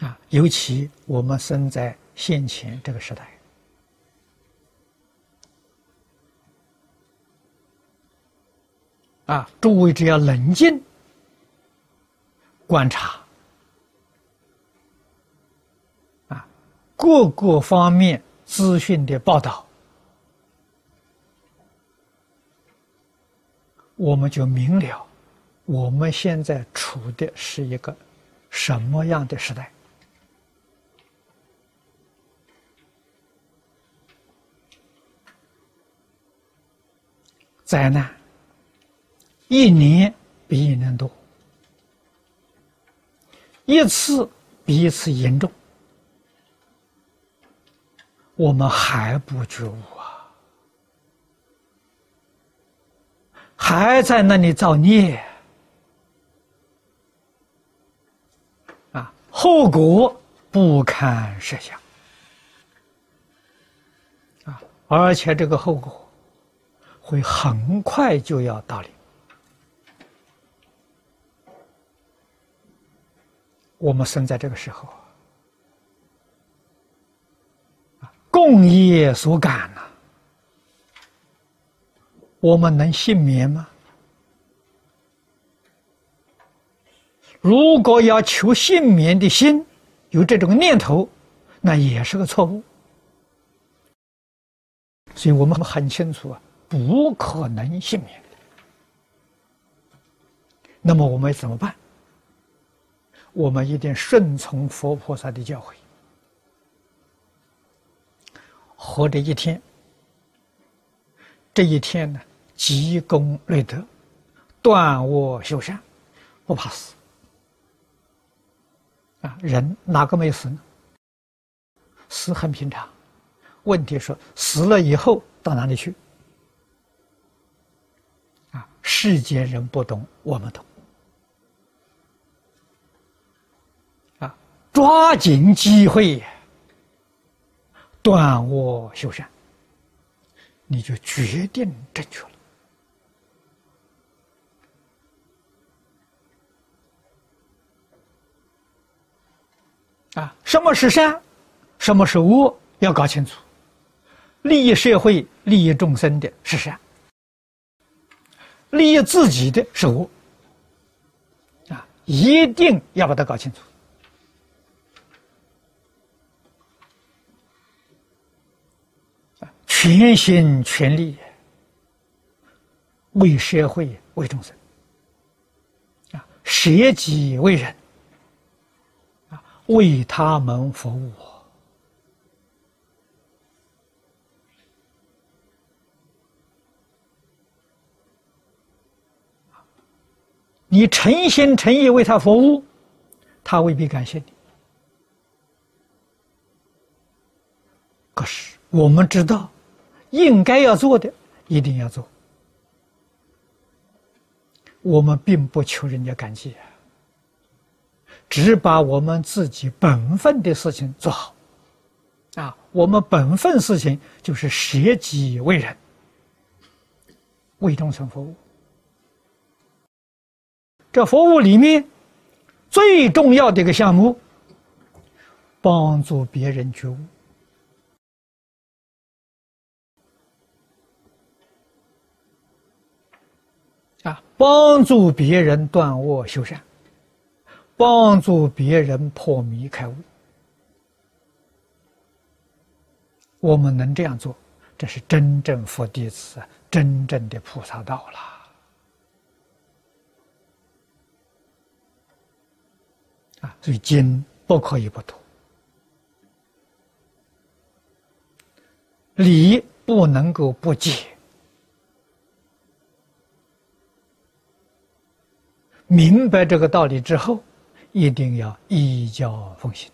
啊，尤其我们生在先前这个时代，啊，诸位只要冷静观察，啊，各个方面资讯的报道，我们就明了，我们现在处的是一个什么样的时代。灾难一年比一年多，一次比一次严重，我们还不觉悟啊，还在那里造孽。啊，后果不堪设想。啊，而且这个后果。会很快就要到临。我们生在这个时候，共业所感呐，我们能幸免吗？如果要求幸免的心有这种念头，那也是个错误。所以我们很清楚啊。不可能幸免，那么我们怎么办？我们一定顺从佛菩萨的教诲，活着一天，这一天呢，积功累德，断恶修善，不怕死。啊，人哪个没死呢？死很平常，问题是死了以后到哪里去？世间人不懂，我们懂。啊，抓紧机会，断恶修善，你就决定正确了。啊，什么是善，什么是恶，要搞清楚。利益社会、利益众生的是善。利益自己的是恶啊，一定要把它搞清楚。全心全力为社会为众生。啊，舍己为人。啊，为他们服务。你诚心诚意为他服务，他未必感谢你。可是我们知道，应该要做的一定要做。我们并不求人家感激，只把我们自己本分的事情做好。啊，我们本分事情就是舍己为人，为众生服务。这服务里面最重要的一个项目，帮助别人觉悟啊，帮助别人断恶修善，帮助别人破迷开悟。我们能这样做，这是真正佛弟子，真正的菩萨道了。所以经不可以不读，理不能够不解，明白这个道理之后，一定要依教奉行。